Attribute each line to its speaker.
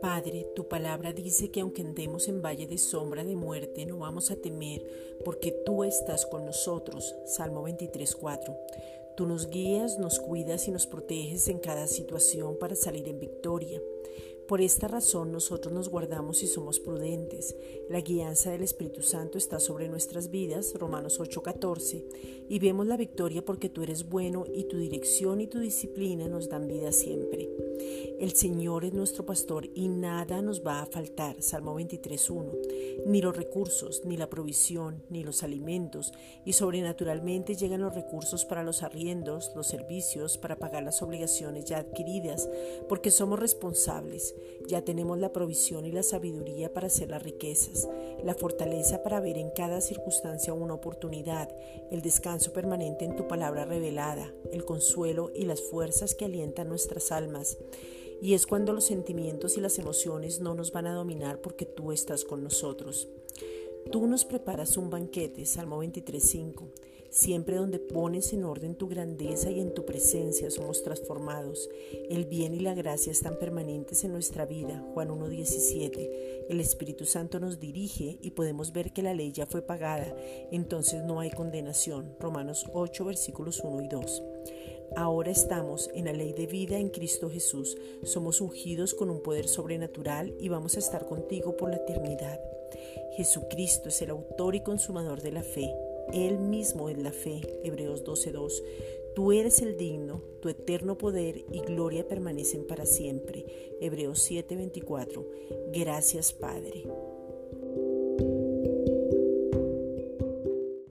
Speaker 1: Padre, tu palabra dice que aunque andemos en valle de sombra de muerte, no vamos a temer, porque tú estás con nosotros. Salmo 23:4. Tú nos guías, nos cuidas y nos proteges en cada situación para salir en victoria. Por esta razón nosotros nos guardamos y somos prudentes. La guianza del Espíritu Santo está sobre nuestras vidas, Romanos 8:14, y vemos la victoria porque tú eres bueno y tu dirección y tu disciplina nos dan vida siempre. El Señor es nuestro pastor y nada nos va a faltar, Salmo 23:1, ni los recursos, ni la provisión, ni los alimentos, y sobrenaturalmente llegan los recursos para los arriendos, los servicios, para pagar las obligaciones ya adquiridas, porque somos responsables. Ya tenemos la provisión y la sabiduría para hacer las riquezas, la fortaleza para ver en cada circunstancia una oportunidad, el descanso permanente en tu palabra revelada, el consuelo y las fuerzas que alientan nuestras almas. Y es cuando los sentimientos y las emociones no nos van a dominar porque tú estás con nosotros. Tú nos preparas un banquete, Salmo 23.5. Siempre donde pones en orden tu grandeza y en tu presencia somos transformados. El bien y la gracia están permanentes en nuestra vida. Juan 1.17. El Espíritu Santo nos dirige y podemos ver que la ley ya fue pagada. Entonces no hay condenación. Romanos 8 versículos 1 y 2. Ahora estamos en la ley de vida en Cristo Jesús. Somos ungidos con un poder sobrenatural y vamos a estar contigo por la eternidad. Jesucristo es el autor y consumador de la fe. Él mismo es la fe, Hebreos 12.2. Tú eres el digno, tu eterno poder y gloria permanecen para siempre, Hebreos 7.24. Gracias Padre.